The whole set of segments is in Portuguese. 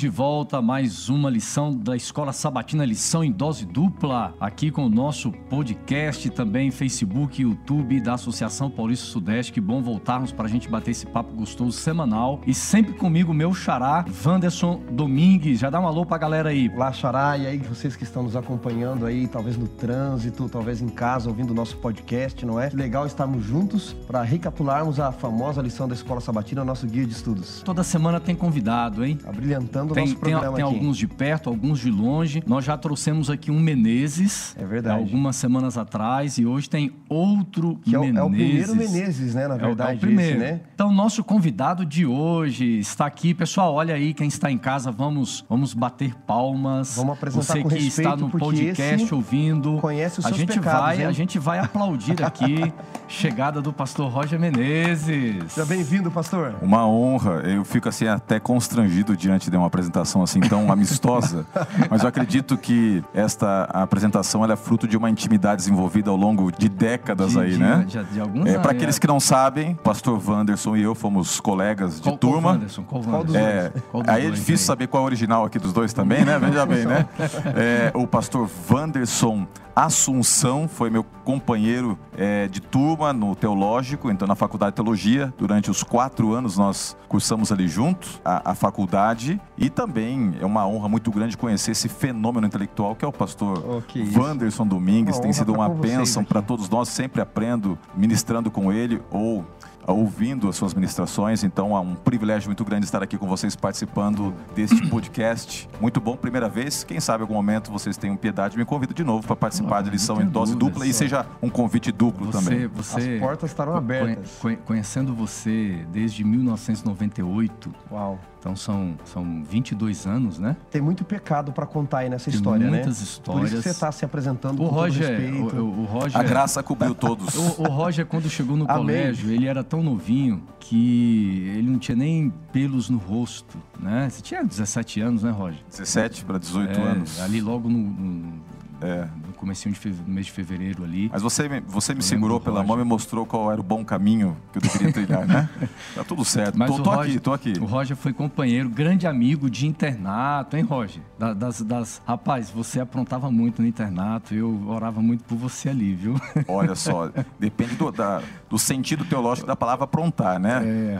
de volta a mais uma lição da Escola Sabatina, lição em dose dupla, aqui com o nosso podcast, também Facebook, YouTube da Associação Paulista Sudeste. Que bom voltarmos para a gente bater esse papo gostoso semanal. E sempre comigo, meu xará, Wanderson Domingues. Já dá um alô pra galera aí. Olá, xará, e aí vocês que estão nos acompanhando aí, talvez no trânsito, talvez em casa, ouvindo o nosso podcast, não é? Legal estarmos juntos para recapitularmos a famosa lição da Escola Sabatina, nosso guia de estudos. Toda semana tem convidado, hein? Abrilhantando o Tem, nosso tem, programa tem aqui. alguns de perto, alguns de longe. Nós já trouxemos aqui um Menezes. É verdade. Algumas semanas atrás. E hoje tem outro Que é o, Menezes. é o primeiro Menezes, né? Na É o- é o verdade, primeiro. esse, né? Então, nosso convidado de hoje está aqui. Pessoal, olha aí, quem está em casa, vamos, vamos bater palmas. Vamos apresentar Você com que respeito, está no podcast ouvindo. conhece os a gente pecados, vai, hein? A gente vai aplaudir aqui. chegada do pastor Roger Menezes. Seja bem-vindo, pastor. Uma honra. Eu fico assim até constrangido diante de uma apresentação assim tão amistosa. Mas eu acredito que esta apresentação ela é fruto de uma intimidade desenvolvida ao longo de décadas De- aí, de- né? de- de alguns é, Para aqueles é. que não sabem, o pastor Wanderson e eu fomos colegas de Qual- qual turma. Wanderson? Qual Qual dos Wanderson? É, Qual dos aí é difícil saber qual é o original aqui dos dois também, né? Veja bem, né? É, o pastor Wanderson Assunção foi meu companheiro é, de turma no teológico, então na faculdade de teologia. Durante os quatro anos nós cursamos ali juntos a, a faculdade e também é uma honra muito grande conhecer esse fenômeno intelectual que é o pastor Oh. Wanderson Domingues. Uma Tem sido uma bênção para todos nós. Sempre aprendo ministrando com ele ou ouvindo as suas ministrações. Então é um privilégio muito grande estar aqui com vocês participando deste podcast. Muito bom, primeira vez. Quem sabe em algum momento vocês tenham piedade e me convidam de novo para participar Não, de lição em dose dúvidas. dupla e seja um convite duplo Você, também. você, As portas estarão abertas. conhe- Conhecendo você desde 1998, Uau. Então são, são 22 anos, né? Tem muito pecado para contar aí nessa Tem história, né? muitas Por isso histórias. que você está se apresentando O com Roger, todo respeito. o, o- o Roger, A graça cobriu todos. o, o Roger quando chegou no Amém. colégio, ele era tão novinho que ele não tinha nem pelos no rosto, né? Você tinha 17 anos, né, Roger? 17 para 18 É, anos. Ali logo no, no, É. no comecinho de no mês de fevereiro ali. Mas você, me- você me segurou pela mão e mostrou qual era o bom caminho que eu deveria trilhar, né? Tá tudo certo. Mas Tô, tô Roger- aqui, tô aqui. O Roger foi companheiro, grande amigo de internato, hein, Roger? Da- das, das... Rapaz, você aprontava muito no internato, eu orava muito por você ali, viu? Olha só, depende do, da- do sentido teológico da palavra aprontar, né? É,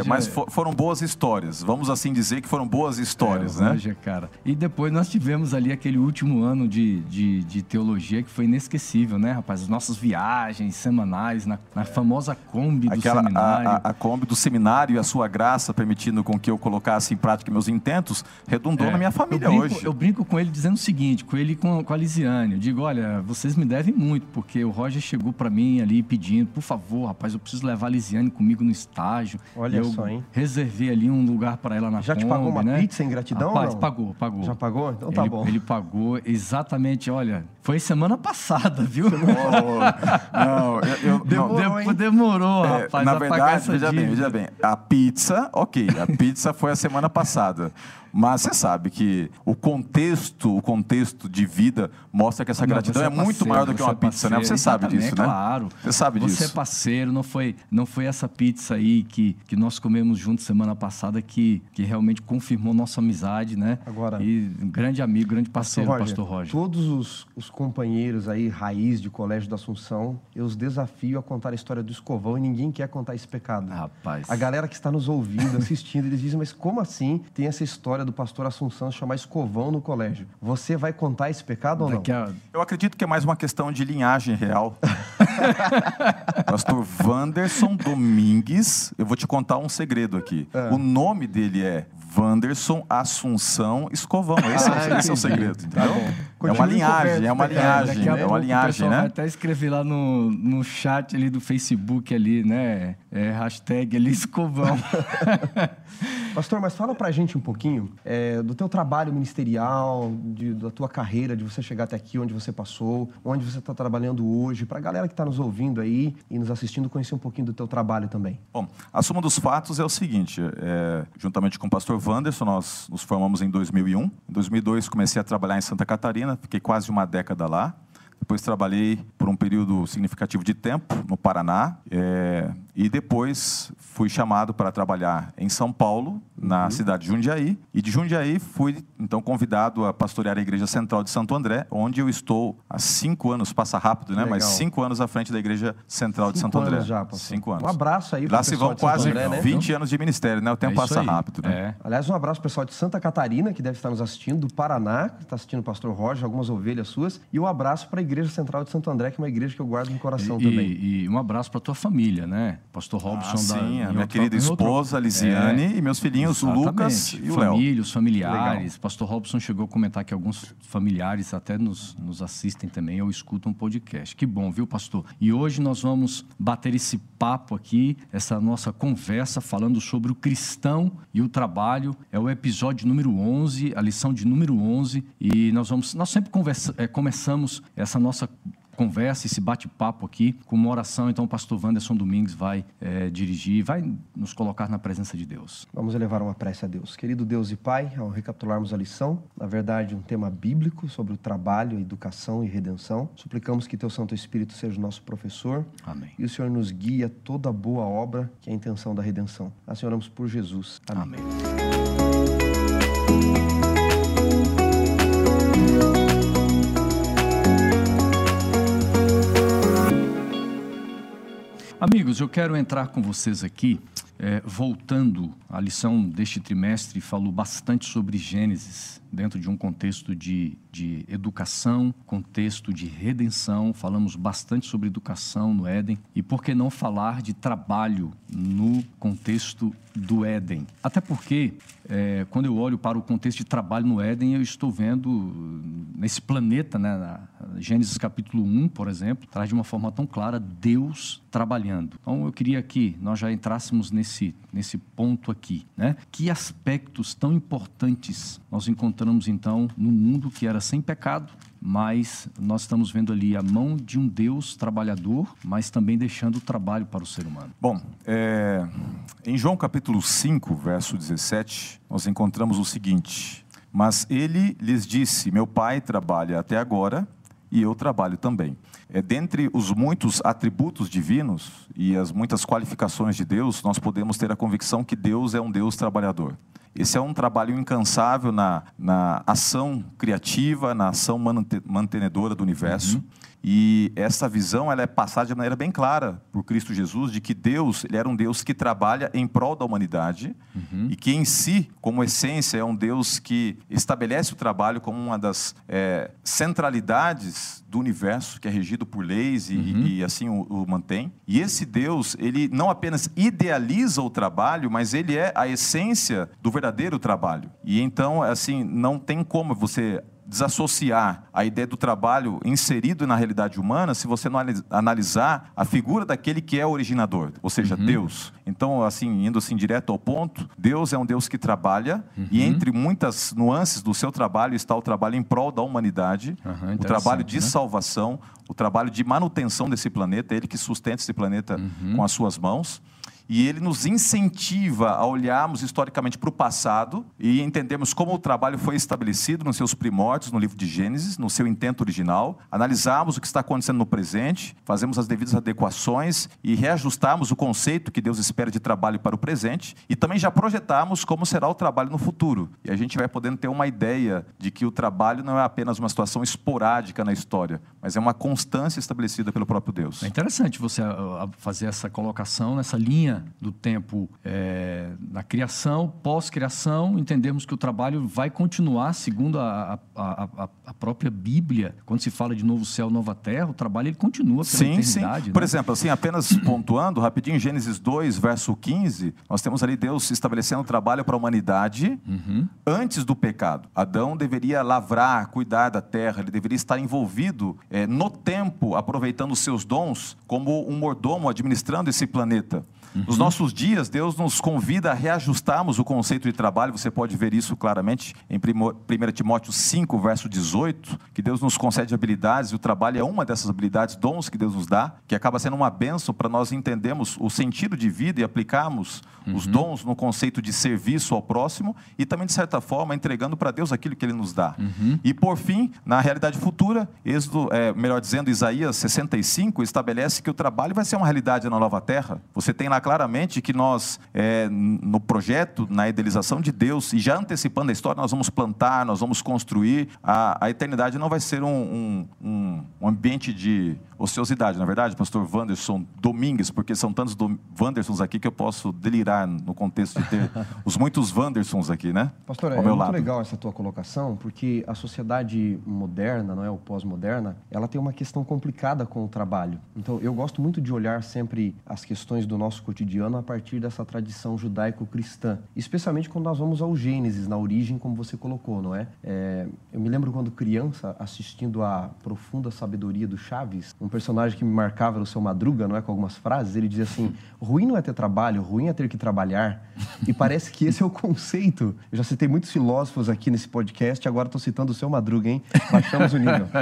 É, mas fo- foram boas histórias. Vamos assim dizer que foram boas histórias, É, né? Roger, cara. E depois nós tivemos ali aquele último ano de, de, de teologia que foi inesquecível, né, rapaz? As nossas viagens semanais na, na famosa Kombi do Aquela, seminário. a, a, a Kombi do seminário e a sua graça permitindo com que eu colocasse em prática meus intentos redundou É, na minha família eu brinco, hoje. Eu brinco com ele dizendo o seguinte, com ele e com, com a Lisiane. Eu digo, olha, vocês me devem muito, porque o Roger chegou pra mim ali pedindo, por favor, rapaz, eu preciso levar a Lisiane comigo no estágio. Olha eu só, hein? Reservei ali um lugar pra ela na Já te Kombi, pagou uma né? pizza em gratidão Rapaz, não? pagou, pagou. Já pagou? Então tá ele, bom. Ele pagou exatamente, olha, foi semana passada, viu? Não, eu, eu- não. Demorou, Depois demorou, É, rapaz, na verdade, essa veja bem, dívida. veja bem. A pizza, ok, a pizza foi a semana passada. Mas você sabe que o contexto, o contexto de vida mostra que essa Não, gratidão você é, muito parceiro, maior do que uma é pizza, né? parceiro, Você sabe disso, né? Claro. Você sabe Você é disso. parceiro, não foi, não foi essa pizza aí que, que nós comemos juntos semana passada que, que realmente confirmou nossa amizade, né? Agora- E um grande amigo, grande parceiro, Roger, pastor Roger. Todos os, os companheiros aí, raiz de Colégio da Assunção, eu os desafio a contar a história do escovão e ninguém quer contar esse pecado. Rapaz. A galera que está nos ouvindo, assistindo, eles dizem, mas como assim tem essa história do pastor Assunção chamar escovão no colégio? Você vai contar esse pecado ou não? Eu acredito que é mais uma questão de linhagem real. Pastor Wanderson Domingues, eu vou te contar um segredo aqui. É. O nome dele é Wanderson Assunção Escovão. Esse, é, o- Ah, esse é o segredo, Tá entendeu? bom. é uma linhagem, é uma linhagem, é uma linhagem, né? até escrever lá no, no chat ali do Facebook ali, né? É, hashtag ali escovão. Pastor, mas fala pra gente um pouquinho é, do teu trabalho ministerial, de- da tua carreira, de você chegar até aqui, onde você passou, onde você está trabalhando hoje, pra galera que está nos ouvindo aí e nos assistindo conhecer um pouquinho do teu trabalho também. Bom, a suma dos fatos é o seguinte: é, juntamente com o pastor Wanderson, nós nos formamos em 2001. Em 2002, comecei a trabalhar em Santa Catarina, fiquei quase uma década lá. Depois trabalhei por um período significativo de tempo no Paraná. é, E depois fui chamado para trabalhar em São Paulo, na uhum. cidade de Jundiaí. E de Jundiaí fui, então, convidado a pastorear a Igreja Central de Santo André, onde eu estou há cinco anos, passa rápido, né? Legal. Mas cinco anos à frente da Igreja Central cinco de Santo André. já, pastor. Cinco anos. Um abraço aí Lá se vão quase André, né? 20 anos de ministério, né? O tempo é passa aí. rápido, né? É. Aliás, um abraço pessoal de Santa Catarina, que deve estar nos assistindo, do Paraná, que está assistindo o pastor Roger, algumas ovelhas suas. E um abraço para a Igreja Central de Santo André, que é uma igreja que eu guardo no coração e, também. E um abraço para tua família, né? Pastor Robson ah, sim, da, a minha querida esposa, outro... Lisiane, é, e meus filhinhos, o Lucas e o Léo. Família, os familiares. Legal. Pastor Robson chegou a comentar que alguns familiares até nos, nos assistem também ou escutam um podcast. Que bom, viu, pastor? E hoje nós vamos bater esse papo aqui, essa nossa conversa falando sobre o cristão e o trabalho. É o episódio número 11, a lição de número 11, e nós vamos nós sempre conversa, é, começamos essa nossa conversa, esse bate-papo aqui com uma oração. Então, o pastor Wanderson Domingues vai é, dirigir, vai nos colocar na presença de Deus. Vamos elevar uma prece a Deus. Querido Deus e Pai, ao recapitularmos a lição, na verdade, um tema bíblico sobre o trabalho, educação e redenção, suplicamos que Teu Santo Espírito seja o nosso professor. Amém. E o Senhor nos guia toda boa obra, que é a intenção da redenção. Assim oramos por Jesus. Amém. Amém. Amigos, eu quero entrar com vocês aqui, é, voltando à lição deste trimestre, falou bastante sobre Gênesis, dentro de um contexto de, de educação, contexto de redenção. Falamos bastante sobre educação no Éden. E por que não falar de trabalho no contexto do Éden? Até porque, é, quando eu olho para o contexto de trabalho no Éden, eu estou vendo nesse planeta, né, na Gênesis capítulo 1, por exemplo, traz de uma forma tão clara Deus trabalhando. Então eu queria que nós já entrássemos nesse, nesse ponto aqui. Né? Que aspectos tão importantes nós encontramos então no mundo que era sem pecado, mas nós estamos vendo ali a mão de um Deus trabalhador, mas também deixando o trabalho para o ser humano. Bom, é, em João capítulo 5, verso 17, nós encontramos o seguinte: Mas ele lhes disse: Meu pai trabalha até agora e eu trabalho também. É, dentre os muitos atributos divinos e as muitas qualificações de Deus, nós podemos ter a convicção que Deus é um Deus trabalhador. Esse é um trabalho incansável na, na ação criativa, na ação mantenedora do universo. Uhum. E essa visão ela é passada de maneira bem clara por Cristo Jesus de que Deus ele era um Deus que trabalha em prol da humanidade uhum. e que em si, como essência, é um Deus que estabelece o trabalho como uma das é, centralidades do universo que é regido por leis e, uhum. e assim o, o, mantém. E esse Deus ele não apenas idealiza o trabalho, mas ele é a essência do verdadeiro trabalho. E então assim não tem como você desassociar a ideia do trabalho inserido na realidade humana se você não analisar a figura daquele que é o originador, ou seja, uhum. Deus. Então, assim, indo assim direto ao ponto, Deus é um Deus que trabalha uhum. e entre muitas nuances do seu trabalho está o trabalho em prol da humanidade, uhum, o trabalho de né? salvação, o trabalho de manutenção desse planeta, ele que sustenta esse planeta uhum. com as suas mãos e ele nos incentiva a olharmos historicamente para o passado e entendermos como o trabalho foi estabelecido nos seus primórdios, no livro de Gênesis, no seu intento original, analisarmos o que está acontecendo no presente, fazemos as devidas adequações e reajustarmos o conceito que Deus espera de trabalho para o presente e também já projetarmos como será o trabalho no futuro. E a gente vai podendo ter uma ideia de que o trabalho não é apenas uma situação esporádica na história, mas é uma constância estabelecida pelo próprio Deus. É interessante você ah, fazer essa colocação nessa linha do tempo é, na criação, pós-criação, entendemos que o trabalho vai continuar segundo a, a, a, a, própria Bíblia. Quando se fala de novo céu, nova terra, o trabalho ele continua pela sim, eternidade. Sim. Por né? exemplo, assim, apenas pontuando rapidinho, Gênesis 2, verso 15, nós temos ali Deus estabelecendo o trabalho para a humanidade uhum. antes do pecado. Adão deveria lavrar, cuidar da terra, ele deveria estar envolvido é, no tempo, aproveitando os seus dons, como um mordomo administrando esse planeta. Uhum. Nos nossos dias, Deus nos convida a reajustarmos o conceito de trabalho. Você pode ver isso claramente em 1 Timóteo 5, verso 18, que Deus nos concede habilidades e o trabalho é uma dessas habilidades, dons que Deus nos dá, que acaba sendo uma bênção para nós entendermos o sentido de vida e aplicarmos uhum. os dons no conceito de serviço ao próximo e também, de certa forma, entregando para Deus aquilo que Ele nos dá. Uhum. E, por fim, na realidade futura, Êxodo, é, melhor dizendo, Isaías 65 estabelece que o trabalho vai ser uma realidade na nova terra. Você tem lá claramente que nós, é, no projeto, na idealização de Deus, e já antecipando a história, nós vamos plantar, nós vamos construir. A, a eternidade não vai ser um, um, um ambiente de ociosidade, na é verdade, pastor Wanderson Domingues, porque são tantos do Wandersons aqui que eu posso delirar no contexto de ter os muitos Wandersons aqui, né? Pastor, é muito lado. legal essa tua colocação, porque a sociedade moderna, não é, o pós-moderna, ela tem uma questão complicada com o trabalho. Então, eu gosto muito de olhar sempre as questões do nosso cotidiano a partir dessa tradição judaico-cristã, especialmente quando nós vamos ao Gênesis, na origem, como você colocou, não é? é eu me lembro quando criança, assistindo a profunda sabedoria do Chaves, um personagem que me marcava era o seu Madruga, não é? Com algumas frases, ele dizia assim: ruim não é ter trabalho, ruim é ter que trabalhar. E parece que esse é o conceito. Eu já citei muitos filósofos aqui nesse podcast, agora estou citando o seu Madruga, hein? Baixamos o nível.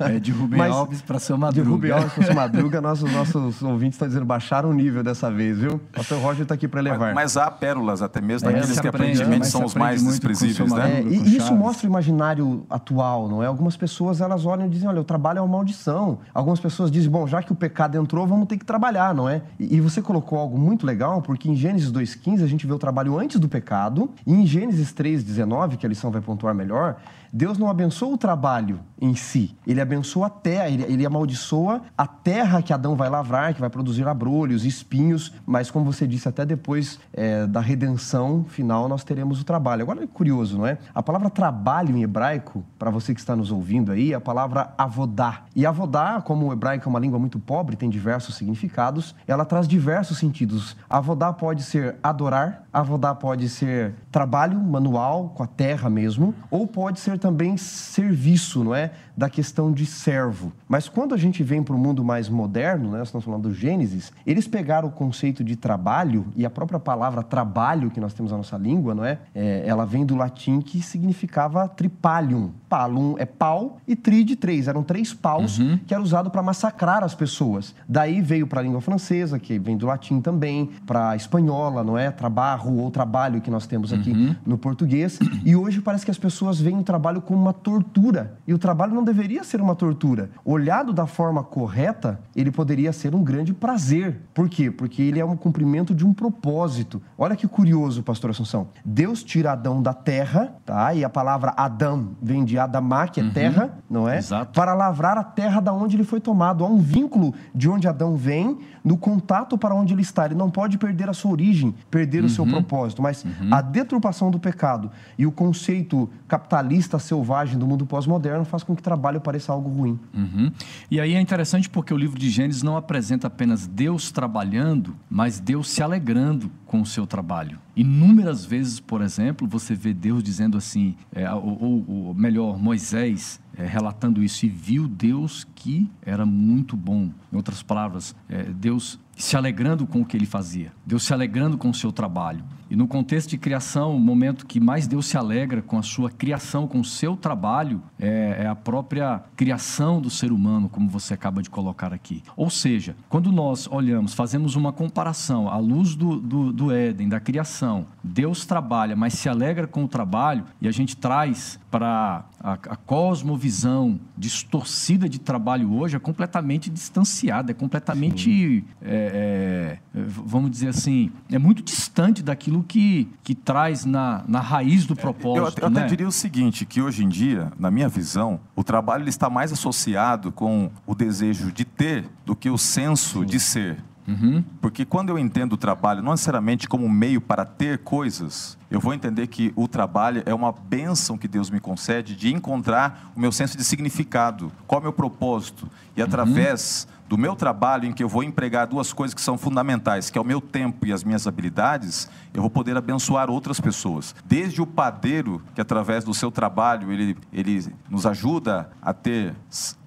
É de Rubem Alves para seu Madruga. De Rubem Alves para seu Madruga, nossos, nossos ouvintes estão dizendo baixaram o nível dessa vez, viu? O pastor Roger está aqui para levar. Mas, mas, há pérolas até mesmo, é, daqueles que aprende, aparentemente são os mais desprezíveis, né? É, e isso mostra o imaginário atual, não é? Algumas pessoas elas olham e dizem, olha, o trabalho é uma maldição. Algumas pessoas dizem, bom, já que o pecado entrou, vamos ter que trabalhar, não é? E, e você colocou algo muito legal, porque em Gênesis 2,15 a gente vê o trabalho antes do pecado, e em Gênesis 3,19, que a lição vai pontuar melhor, Deus não abençoa o trabalho em si, ele abençoa a terra, ele, ele amaldiçoa a terra que Adão vai lavrar, que vai produzir abrolhos, espinhos, mas como você disse, até depois é, da redenção final nós teremos o trabalho. Agora é curioso, não é? A palavra trabalho em hebraico, para você que está nos ouvindo aí, é a palavra avodá. E avodá, como o hebraico é uma língua muito pobre, tem diversos significados, ela traz diversos sentidos. Avodá pode ser adorar, avodá pode ser trabalho manual, com a terra mesmo, ou pode ser também serviço, não é? Da questão de servo. Mas quando a gente vem para o mundo mais moderno, né? Nós estamos falando do Gênesis, eles pegaram o conceito de trabalho e a própria palavra trabalho que nós temos na nossa língua, não é? é ela vem do latim que significava tripalium. Palum é pau e tri de três. Eram três paus uhum. que era usado para massacrar as pessoas. Daí veio para a língua francesa, que vem do latim também, para a espanhola, não é? Trabalho ou trabalho que nós temos aqui uhum. no português. E hoje parece que as pessoas veem o trabalho trabalho como uma tortura. E o trabalho não deveria ser uma tortura. Olhado da forma correta, ele poderia ser um grande prazer. Por quê? Porque ele é um cumprimento de um propósito. Olha que curioso, pastor Assunção. Deus tira Adão da terra, tá? E a palavra Adão vem de Adamá, que é uhum. terra, não é? Exato. Para lavrar a terra da onde ele foi tomado. Há um vínculo de onde Adão vem, no contato para onde ele está. Ele não pode perder a sua origem, perder uhum. o seu uhum. propósito. Mas uhum. a deturpação do pecado e o conceito capitalista selvagem do mundo pós-moderno faz com que trabalho pareça algo ruim. Uhum. E aí é interessante porque o livro de Gênesis não apresenta apenas Deus trabalhando, mas Deus se alegrando com o seu trabalho. Inúmeras vezes, por exemplo, você vê Deus dizendo assim, é, ou, ou, melhor, Moisés é, relatando isso, e viu Deus que era muito bom. Em outras palavras, é, Deus se alegrando com o que ele fazia, Deus se alegrando com o seu trabalho. E no contexto de criação, o momento que mais Deus se alegra com a sua criação, com o seu trabalho, é, é, a própria criação do ser humano, como você acaba de colocar aqui. Ou seja, quando nós olhamos, fazemos uma comparação à luz do, do, do Éden, da criação, Deus trabalha, mas se alegra com o trabalho, e a gente traz para a, a cosmovisão distorcida de trabalho hoje, é completamente distanciada, é completamente, é, é, vamos dizer assim, é muito distante daquilo aquilo que, que traz na, na raiz do propósito. Eu, eu né? até diria o seguinte, que hoje em dia, na minha visão, o trabalho ele está mais associado com o desejo de ter do que o senso Sim. de ser. Uhum. Porque quando eu entendo o trabalho não necessariamente como meio para ter coisas, eu vou entender que o trabalho é uma bênção que Deus me concede de encontrar o meu senso de significado, qual é o meu propósito. E uhum. através do meu trabalho, em que eu vou empregar duas coisas que são fundamentais, que é o meu tempo e as minhas habilidades, eu vou poder abençoar outras pessoas. Desde o padeiro, que através do seu trabalho ele, ele nos ajuda a ter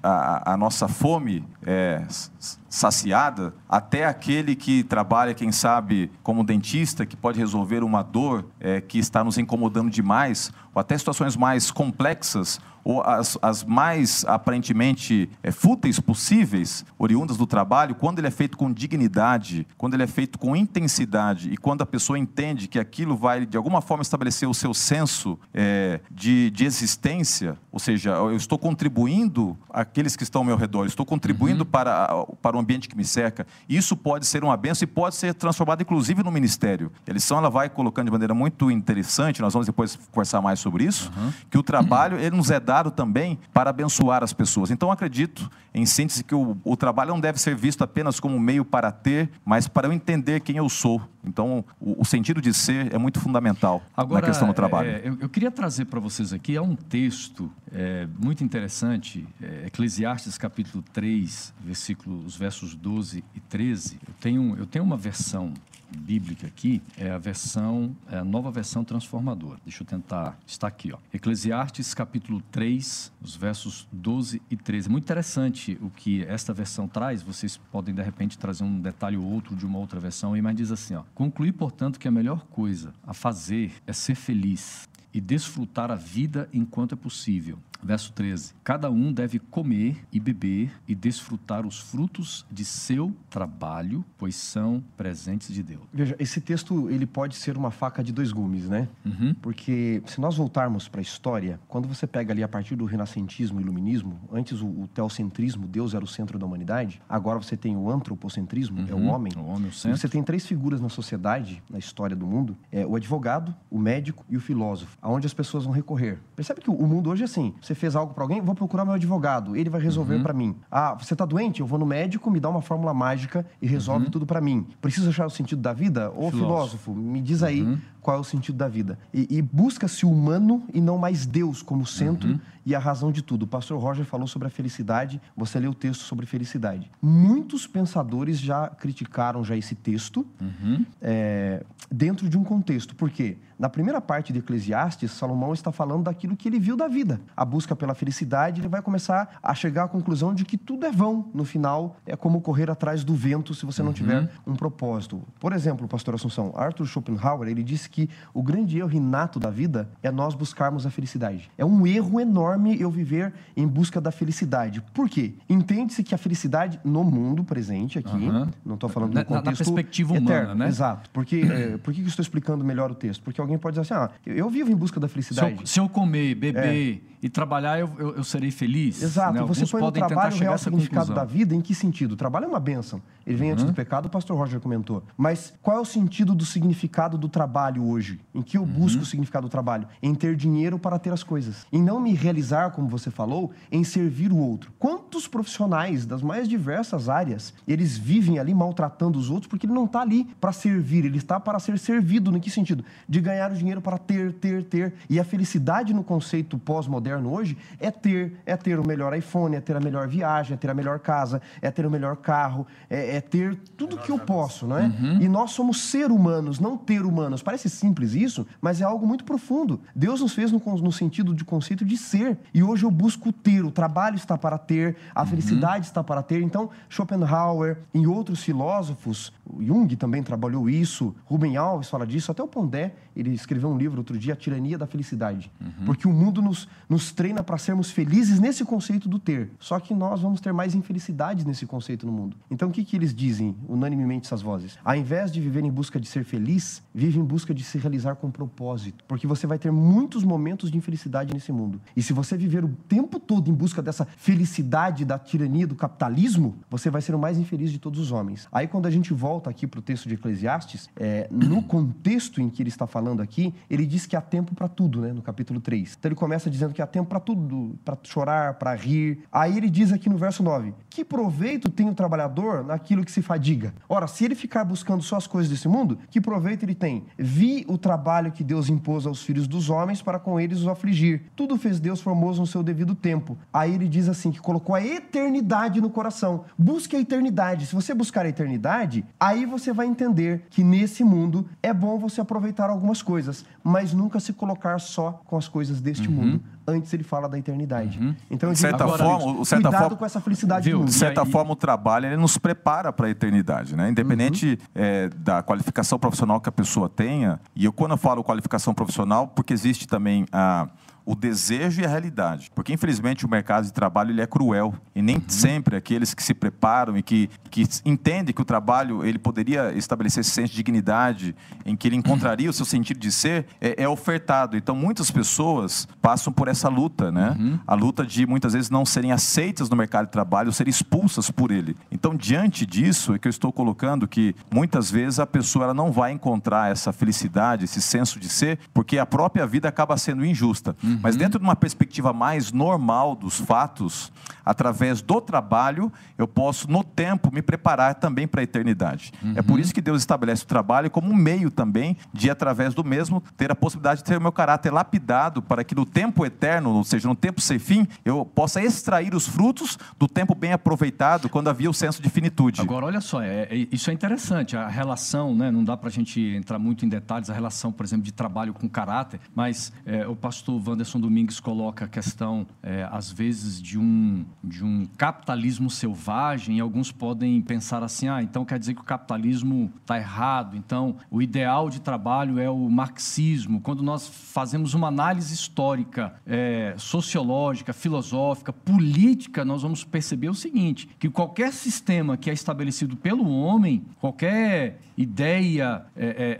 a, a nossa fome é, saciada, até aquele que trabalha, quem sabe, como dentista, que pode resolver uma dor é, que está nos incomodando demais, ou até situações mais complexas, ou as, as mais aparentemente é, fúteis possíveis, oriundas do trabalho, quando ele é feito com dignidade, quando ele é feito com intensidade e quando a pessoa entende que aquilo vai, de alguma forma, estabelecer o seu senso é, de, de existência, ou seja, eu estou contribuindo aqueles que estão ao meu redor, estou contribuindo uhum. para, para o ambiente que me cerca. Isso pode ser uma benção e pode ser transformado, inclusive, no ministério. A lição ela vai colocando de maneira muito interessante, nós vamos depois conversar mais sobre isso, uhum. que o trabalho ele nos é dado também para abençoar as pessoas. Então, acredito, em síntese, que o, o trabalho não deve ser visto apenas como meio para ter, mas para eu entender quem eu sou. Então, o, o sentido de ser é muito fundamental Agora, na questão do trabalho. É, eu, eu, queria trazer para vocês aqui é um texto é, muito interessante, é, Eclesiastes capítulo 3, versículos, versos 12 e 13. Eu tenho, eu tenho uma versão bíblica aqui é a versão, é a nova versão transformadora. Deixa eu tentar, está aqui, ó. Eclesiastes capítulo 3, os versos 12 e 13. Muito interessante o que esta versão traz, vocês podem de repente trazer um detalhe ou outro de uma outra versão mas diz assim, ó: Concluir, portanto, que a melhor coisa a fazer é ser feliz e desfrutar a vida enquanto é possível, Verso 13: Cada um deve comer e beber e desfrutar os frutos de seu trabalho, pois são presentes de Deus. Veja, esse texto ele pode ser uma faca de dois gumes, né? Uhum. Porque se nós voltarmos para a história, quando você pega ali a partir do renascentismo e iluminismo, antes o, o, teocentrismo, Deus era o centro da humanidade, agora você tem o antropocentrismo, uhum. é o uhum. homem. O homem, o centro. E você tem três figuras na sociedade, na história do mundo: é o advogado, o médico e o filósofo, aonde as pessoas vão recorrer. Percebe que o, o mundo hoje é assim: você fez algo para alguém, vou procurar meu advogado, ele vai resolver uhum. para mim. Ah, você está doente? Eu vou no médico, me dá uma fórmula mágica e resolve uhum. tudo para mim. Preciso achar o sentido da vida? Ô filósofo, filósofo me diz aí uhum. qual é o sentido da vida. E, e busca-se o humano e não mais Deus como centro uhum. e a razão de tudo. O pastor Roger falou sobre a felicidade, você leu o texto sobre felicidade. Muitos pensadores já criticaram já esse texto é, dentro de um contexto. Por quê? Na primeira parte de Eclesiastes, Salomão está falando daquilo que ele viu da vida. A busca pela felicidade, ele vai começar a chegar à conclusão de que tudo é vão. No final, é como correr atrás do vento se você não uhum. tiver um propósito. Por exemplo, pastor Assunção, Arthur Schopenhauer, ele disse que o grande erro inato da vida é nós buscarmos a felicidade. É um erro enorme eu viver em busca da felicidade. Por quê? Entende-se que a felicidade no mundo presente aqui, uhum. não estou falando na, do contexto na perspectiva humana, eterno, né? Exato. Porque, é, por que eu estou explicando melhor o texto? Porque alguém pode dizer assim, ah, eu vivo em busca da felicidade. Se eu, se eu comer, beber... E trabalhar eu, eu, eu serei feliz. Exato. Né? Você põe no trabalho o real significado da vida, em que sentido? O trabalho é uma benção. Ele vem uhum. antes do pecado, o pastor Roger comentou. Mas qual é o sentido do significado do trabalho hoje? Em que eu uhum. busco o significado do trabalho? Em ter dinheiro para ter as coisas. Em não me realizar, como você falou, em servir o outro. Quantos profissionais das mais diversas áreas, eles vivem ali maltratando os outros porque ele não está ali para servir, ele está para ser servido. No que sentido? De ganhar o dinheiro para ter, ter, ter. E a felicidade no conceito pós-moderno moderno hoje é ter, é ter o melhor iPhone, é ter a melhor viagem, é ter a melhor casa, é ter o melhor carro, é, é ter tudo que eu posso, não é? Uhum. E nós somos ser humanos, não ter humanos. Parece simples isso, mas é algo muito profundo. Deus nos fez no, no sentido de conceito de ser. E hoje eu busco ter, o trabalho está para ter, a uhum. felicidade está para ter. Então, Schopenhauer e outros filósofos, Jung também trabalhou isso, Rubem Alves fala disso, até o Pondé, ele escreveu um livro outro dia, A Tirania da Felicidade. Uhum. Porque o mundo nos, nos treina para sermos felizes nesse conceito do ter. Só que nós vamos ter mais infelicidades nesse conceito no mundo. Então o que, que eles dizem, unanimemente, essas vozes? Ao invés de viver em busca de ser feliz, vive em busca de se realizar com propósito. Porque você vai ter muitos momentos de infelicidade nesse mundo. E se você viver o tempo todo em busca dessa felicidade da tirania do capitalismo, você vai ser o mais infeliz de todos os homens. Aí quando a gente volta aqui para o texto de Eclesiastes, é, no contexto em que ele está falando aqui, ele diz que há tempo para tudo, né? No capítulo 3. Então ele começa dizendo que há tempo para tudo, para chorar, para rir. Aí ele diz aqui no verso 9: Que proveito tem o trabalhador naquilo que se fadiga? Ora, se ele ficar buscando só as coisas desse mundo, que proveito ele tem? Vi o trabalho que Deus impôs aos filhos dos homens para com eles os afligir. Tudo fez Deus formoso no seu devido tempo. Aí ele diz assim: que colocou a eternidade no coração. Busque a eternidade. Se você buscar a eternidade, aí você vai entender que nesse mundo é bom você aproveitar algumas coisas, mas nunca se colocar só com as coisas deste uhum. mundo. Antes ele fala da eternidade. Uhum. Então, de certa agora, forma, certa cuidado forma, com essa felicidade viu, De certa aí... forma, o trabalho ele nos prepara para a eternidade, né? Independente uhum. é, da qualificação profissional que a pessoa tenha. E eu quando eu falo qualificação profissional, porque existe também a o desejo e a realidade. Porque, infelizmente, o mercado de trabalho ele é cruel. E nem uhum. sempre aqueles que se preparam e que, que entendem que o trabalho ele poderia estabelecer esse senso de dignidade, em que ele encontraria o seu sentido de ser, é, é ofertado. Então, muitas pessoas passam por essa luta, né? Uhum. A luta de, muitas vezes, não serem aceitas no mercado de trabalho, serem expulsas por ele. Então, diante disso, é que eu estou colocando que, muitas vezes, a pessoa ela não vai encontrar essa felicidade, esse senso de ser, porque a própria vida acaba sendo injusta. Uhum. Mas uhum. dentro de uma perspectiva mais normal dos fatos, através do trabalho, eu posso, no tempo, me preparar também para a eternidade. Uhum. É por uhum. isso que Deus estabelece o trabalho como um meio também de, através do mesmo, ter a possibilidade de ter o meu caráter lapidado para que no tempo eterno, ou seja, no tempo sem fim, eu possa extrair os frutos do tempo bem aproveitado, quando havia o senso de finitude. Agora, olha só, é, é, isso é interessante, a relação, né, não dá para a gente entrar muito em detalhes, a relação, por exemplo, de trabalho com caráter, mas é, o pastor Wanderson Domingues coloca a questão, é, às vezes, de um, de um capitalismo selvagem, e alguns podem pensar assim: ah, então quer dizer que o capitalismo está errado, então o ideal de trabalho é o marxismo. Quando nós fazemos uma análise histórica, é, sociológica, filosófica, política, nós vamos perceber o seguinte: que qualquer sistema que é estabelecido pelo homem, qualquer ideia é, é,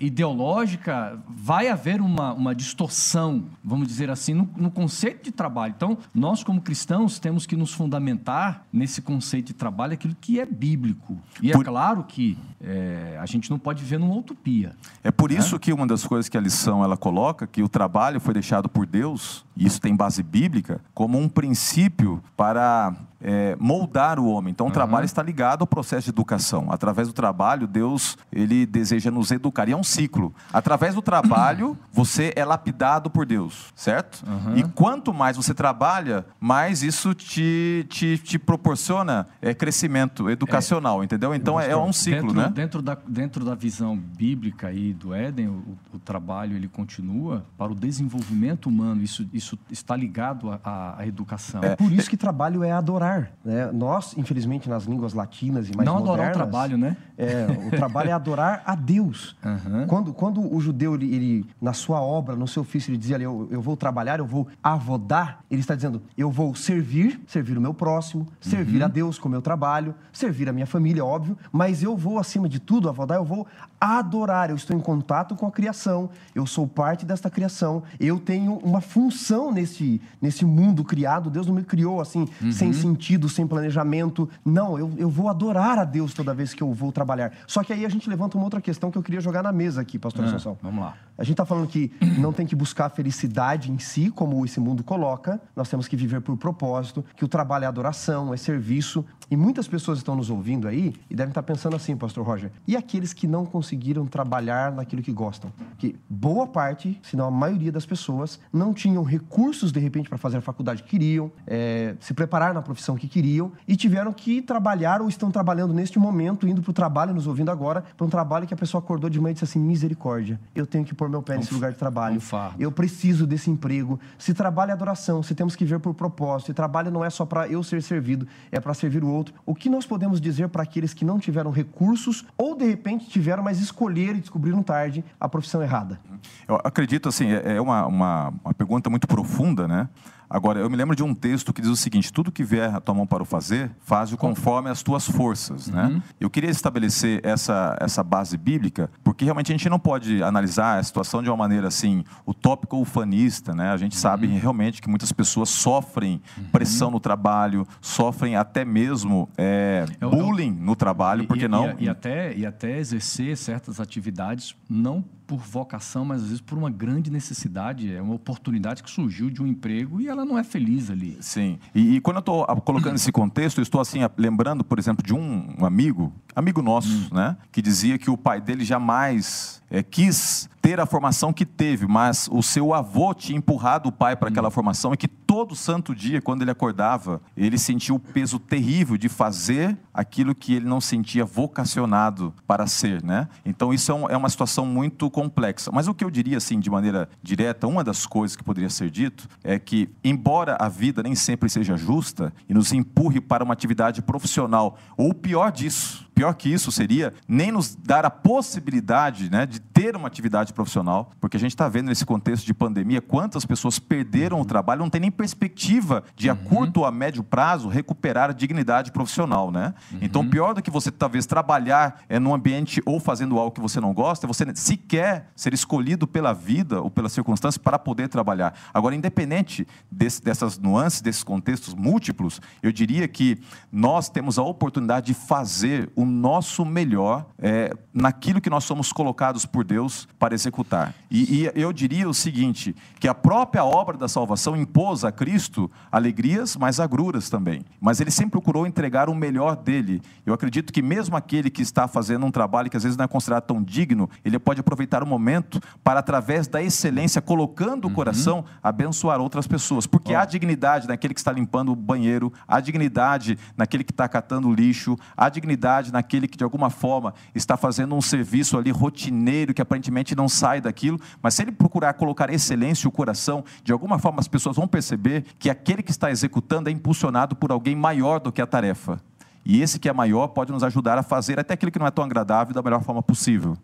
é ideológica, vai haver uma, uma distorção, vamos dizer assim, no, no conceito de trabalho. Então, nós, como cristãos, temos que nos fundamentar nesse conceito de trabalho, aquilo que é bíblico. E é por... é claro que é, a gente não pode viver numa utopia. É por né? isso que uma das coisas que a lição ela coloca, que o trabalho foi deixado por Deus, e isso tem base bíblica, como um princípio para é, moldar o homem. Então, o uhum. trabalho está ligado ao processo de educação. Através do trabalho, Deus ele deseja nos educar. E é um ciclo. Através do trabalho, você é lapidado por Deus, certo? Uhum. E quanto mais você trabalha, mais isso te, te, te proporciona é, crescimento educacional, é, entendeu? Então, é, é, um ciclo, dentro, né? Dentro da, dentro da visão bíblica aí do Éden, o, o trabalho ele continua para o desenvolvimento humano. Isso, isso está ligado à, à educação. É por isso que trabalho é adorar. Né? Nós, infelizmente, nas línguas latinas e mais Não modernas... adorar o trabalho, né? É, o trabalho é adorar a Deus. Uhum. Quando, quando o judeu, ele, ele, na sua obra, no seu ofício, ele dizia ali, eu, eu vou trabalhar, eu vou avodar, ele está dizendo, eu vou servir, servir o meu próximo, servir uhum. a Deus com o meu trabalho, servir a minha família, óbvio, mas eu vou, acima de tudo, avodar, eu vou adorar, eu estou em contato com a criação, eu sou parte desta criação, eu tenho uma função nesse, nesse mundo criado, Deus não me criou assim, uhum. sem sentido, sem planejamento. Não, eu, eu vou adorar a Deus toda vez que eu vou trabalhar. Só que aí a gente levanta uma outra questão que eu queria jogar na mesa aqui, pastor ah. Vamos lá. A gente está falando que não tem que buscar a felicidade em si, como esse mundo coloca, nós temos que viver por propósito, que o trabalho é adoração, é serviço. E muitas pessoas estão nos ouvindo aí e devem estar pensando assim, pastor Roger, e aqueles que não conseguiram trabalhar naquilo que gostam? Que boa parte, se não a maioria das pessoas, não tinham recursos, de repente, para fazer a faculdade que queriam, é, se preparar na profissão que queriam e tiveram que trabalhar ou estão trabalhando neste momento, indo para o trabalho, nos ouvindo agora, para um trabalho que a pessoa acordou de manhã e disse assim, misericórdia, eu tenho que pôr meu pé nesse lugar de trabalho. Eu preciso desse emprego. Se trabalho é adoração, se temos que ver por propósito, se trabalho não é só para eu ser servido, é para servir o outro. O que nós podemos dizer para aqueles que não tiveram recursos ou de repente tiveram, mas escolheram e descobriram tarde a profissão errada? Eu acredito assim, é, é uma, uma, uma pergunta muito profunda, né? Agora, eu me lembro de um texto que diz o seguinte: tudo que vier a tua mão para o fazer, faz-o conforme as tuas forças. Né? Uhum. Eu queria estabelecer essa, essa base bíblica, porque realmente a gente não pode analisar a situação de uma maneira assim, utópica ou ufanista. Né? A gente Uhum. sabe realmente que muitas pessoas sofrem pressão no trabalho, sofrem até mesmo é, É o- bullying no trabalho, E- porque e, não. E, e até, e até exercer certas atividades, não por vocação, mas às vezes por uma grande necessidade. É uma oportunidade que surgiu de um emprego e ela não é feliz ali. Sim. E, e quando eu estou colocando esse contexto, eu estou assim lembrando, por exemplo, de um, amigo, amigo nosso, né, que dizia que o pai dele jamais eh, quis ter a formação que teve, mas o seu avô tinha empurrado o pai para aquela formação e que todo santo dia, quando ele acordava, ele sentia o peso terrível de fazer aquilo que ele não sentia vocacionado para ser, né? Então isso é, um- é uma situação muito complexa. Mas o que eu diria assim, de maneira direta, uma das coisas que poderia ser dito é que, embora a vida nem sempre seja justa e nos empurre para uma atividade profissional, ou pior disso, pior que isso seria nem nos dar a possibilidade né, de ter uma atividade profissional, porque a gente está vendo nesse contexto de pandemia quantas pessoas perderam o trabalho, não tem nem perspectiva de, a curto ou a médio prazo, recuperar a dignidade profissional. Né? Então, pior do que você talvez trabalhar é, num ambiente ou fazendo algo que você não gosta, é você sequer ser escolhido pela vida ou pelas circunstâncias para poder trabalhar. Agora, independente desse- dessas nuances, desses contextos múltiplos, eu diria que nós temos a oportunidade de fazer o nosso melhor é, naquilo que nós somos colocados por Deus para executar. E, e eu diria o seguinte: que a própria obra da salvação impôs a Cristo alegrias, mas agruras também. Mas ele sempre procurou entregar o melhor dele. Eu acredito que mesmo aquele que está fazendo um trabalho que às vezes não é considerado tão digno, ele pode aproveitar o momento para, através da excelência, colocando o coração, abençoar outras pessoas. Porque há dignidade naquele que está limpando o banheiro, há dignidade naquele que está catando lixo, há dignidade naquele que, de alguma forma, está fazendo um serviço ali rotineiro, que aparentemente não sai daquilo. Mas se ele procurar colocar excelência e o coração, de alguma forma as pessoas vão perceber que aquele que está executando é impulsionado por alguém maior do que a tarefa. E esse que é maior pode nos ajudar a fazer até aquilo que não é tão agradável da melhor forma possível.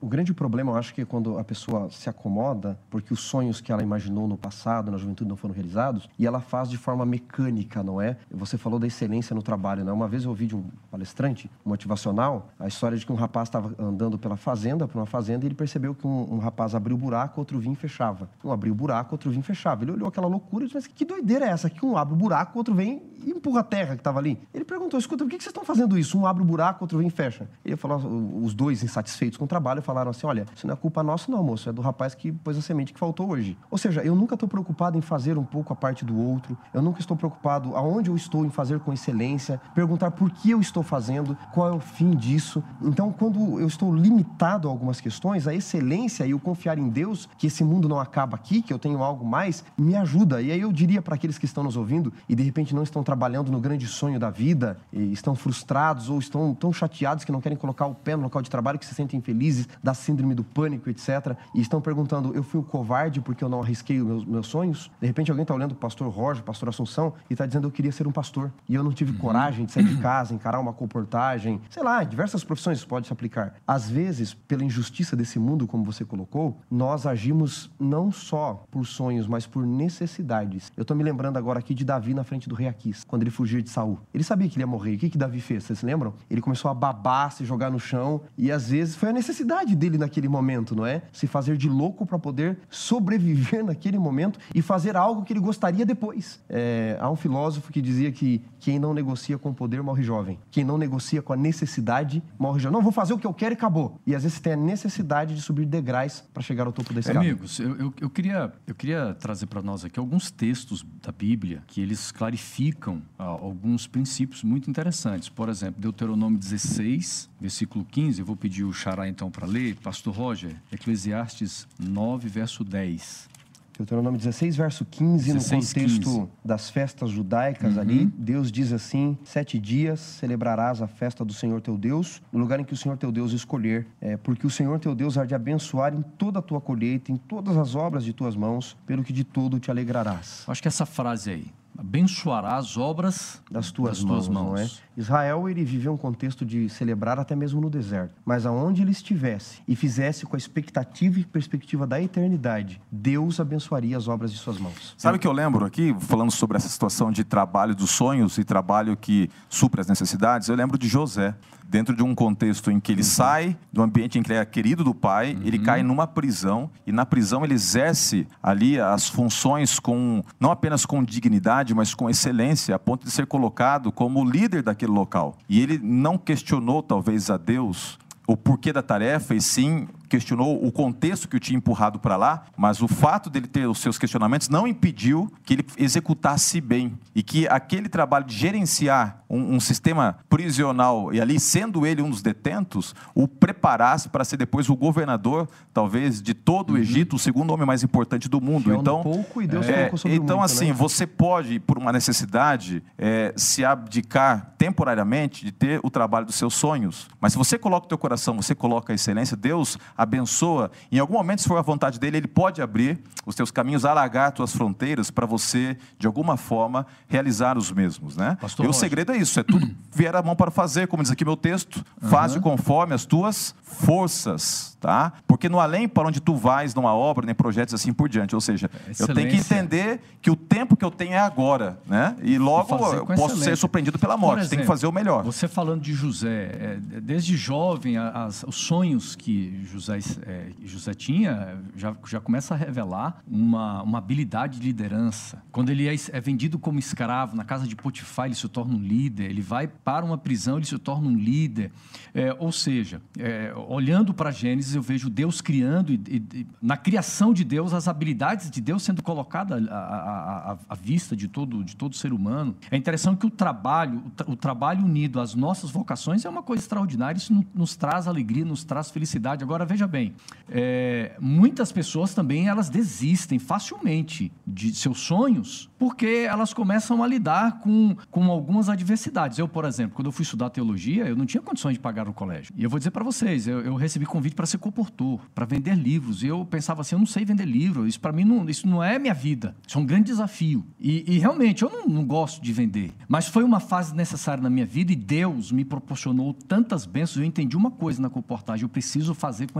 O grande problema, eu acho que é quando a pessoa se acomoda, porque os sonhos que ela imaginou no passado, na juventude, não foram realizados, e ela faz de forma mecânica, não é? Você falou da excelência no trabalho, não é? Uma vez eu ouvi de um palestrante motivacional a história de que um rapaz estava andando pela fazenda, por uma fazenda, e ele percebeu que um, um rapaz abriu o buraco, outro vinha e fechava. Um abriu o buraco, outro vinha e fechava. Ele olhou aquela loucura e disse, mas que doideira é essa? Que um abre o buraco, outro vem e empurra a terra que estava ali. Ele perguntou, escuta, por que que vocês estão fazendo isso? Um abre o buraco, outro vem e fecha. Ele falou, os dois insatisfeitos com o trabalho falaram assim, olha, isso não é culpa nossa não, moço, é do rapaz que pôs a semente que faltou hoje. Ou seja, eu nunca estou preocupado em fazer um pouco a parte do outro, eu nunca estou preocupado aonde eu estou em fazer com excelência, perguntar por que eu estou fazendo, qual é o fim disso. Então, quando eu estou limitado a algumas questões, a excelência e o confiar em Deus, que esse mundo não acaba aqui, que eu tenho algo mais, me ajuda. E aí eu diria para aqueles que estão nos ouvindo e de repente não estão trabalhando no grande sonho da vida, e estão frustrados ou estão tão chateados que não querem colocar o pé no local de trabalho, que se sentem felizes da síndrome do pânico, etc. E estão perguntando, eu fui o covarde porque eu não arrisquei os meus, meus sonhos? De repente alguém está olhando o pastor Roger, o pastor Assunção, e está dizendo, eu queria ser um pastor. E eu não tive coragem de sair de casa, encarar uma comportagem, sei lá, diversas profissões isso pode se aplicar. Às vezes, pela injustiça desse mundo, como você colocou, nós agimos não só por sonhos, mas por necessidades. Eu estou me lembrando agora aqui de Davi na frente do rei Aquis, quando ele fugiu de Saul. Ele sabia que ele ia morrer. O que, que Davi fez? Vocês lembram? Ele começou a babar, se jogar no chão, e às vezes foi a necessidade dele naquele momento, não é? Se fazer de louco para poder sobreviver naquele momento e fazer algo que ele gostaria depois. É, há um filósofo que dizia que quem não negocia com o poder morre jovem. Quem não negocia com a necessidade morre jovem. Não, vou fazer o que eu quero e acabou. E às vezes você tem a necessidade de subir degraus para chegar ao topo da escada. Amigos, eu, eu, eu queria, eu queria trazer para nós aqui alguns textos da Bíblia que eles clarificam ah, alguns princípios muito interessantes. Por exemplo, Deuteronômio 16, versículo 15. Eu vou pedir o Xará então para ler. Pastor Roger, Eclesiastes 9, verso 10. Deuteronômio 16, verso 15, 16, no contexto 15. das festas judaicas ali, Deus diz assim: Sete dias celebrarás a festa do Senhor teu Deus, no lugar em que o Senhor teu Deus escolher, é, porque o Senhor teu Deus há de abençoar em toda a tua colheita, em todas as obras de tuas mãos, pelo que de todo te alegrarás. Acho que essa frase aí, abençoará as obras das tuas, das mãos, tuas mãos. não é? Israel ele vivia um contexto de celebrar até mesmo no deserto, mas aonde ele estivesse e fizesse com a expectativa e perspectiva da eternidade, Deus abençoaria as obras de suas mãos. Sabe o que eu lembro aqui, falando sobre essa situação de trabalho dos sonhos e trabalho que supre as necessidades? Eu lembro de José dentro de um contexto em que ele uhum. sai do ambiente em que ele é querido do pai, uhum. ele cai numa prisão e na prisão ele exerce ali as funções com não apenas com dignidade, mas com excelência, a ponto de ser colocado como líder daquele local. E ele não questionou talvez a Deus o porquê da tarefa e sim questionou o contexto que o tinha empurrado para lá, mas o fato dele ter os seus questionamentos não impediu que ele executasse bem e que aquele trabalho de gerenciar um, um sistema prisional e ali sendo ele um dos detentos, o preparasse para ser depois o governador, talvez de todo o uhum. Egito, o segundo homem mais importante do mundo. então, pouco e Deus é, sobre então muito, assim, né? você pode por uma necessidade é, se abdicar temporariamente de ter o trabalho dos seus sonhos, mas se você coloca o teu coração, você coloca a excelência, Deus abençoa, em algum momento, se for a vontade dele, ele pode abrir os teus caminhos, alargar as tuas fronteiras para você, de alguma forma, realizar os mesmos. Né? Pastor e o segredo é isso: é tudo vier a mão para fazer, como diz aqui meu texto, uhum. faze conforme as tuas forças. Tá? Porque no além para onde tu vais, numa obra, nem projetos assim por diante. Ou seja, Excelência. eu tenho que entender que o tempo que eu tenho é agora. Né? E logo eu posso ser surpreendido pela morte. Exemplo, tem que fazer o melhor. Você falando de José, é, desde jovem, as, os sonhos que José José, é, José tinha, já, já começa a revelar uma, uma habilidade de liderança. Quando ele é, é vendido como escravo na casa de Potifar, ele se torna um líder. Ele vai para uma prisão, ele se torna um líder. É, ou seja, é, olhando para Gênesis, eu vejo Deus criando, e, e, na criação de Deus, as habilidades de Deus sendo colocadas à, à, vista de todo, de todo ser humano. É interessante que o trabalho, o, tra o trabalho unido às nossas vocações é uma coisa extraordinária. Isso nos traz alegria, nos traz felicidade. Agora, veja bem, é, muitas pessoas também elas desistem facilmente de seus sonhos porque elas começam a lidar com, com algumas adversidades. Eu, por exemplo, quando eu fui estudar teologia, eu não tinha condições de pagar o colégio. E eu vou dizer para vocês, eu, eu, recebi convite para ser comportor, para vender livros. E eu pensava assim, eu não sei vender livro, isso para mim não, isso não é minha vida. Isso é um grande desafio. E, e realmente, eu não, não gosto de vender. Mas foi uma fase necessária na minha vida e Deus me proporcionou tantas bênçãos. Eu entendi uma coisa na comportagem, eu preciso fazer com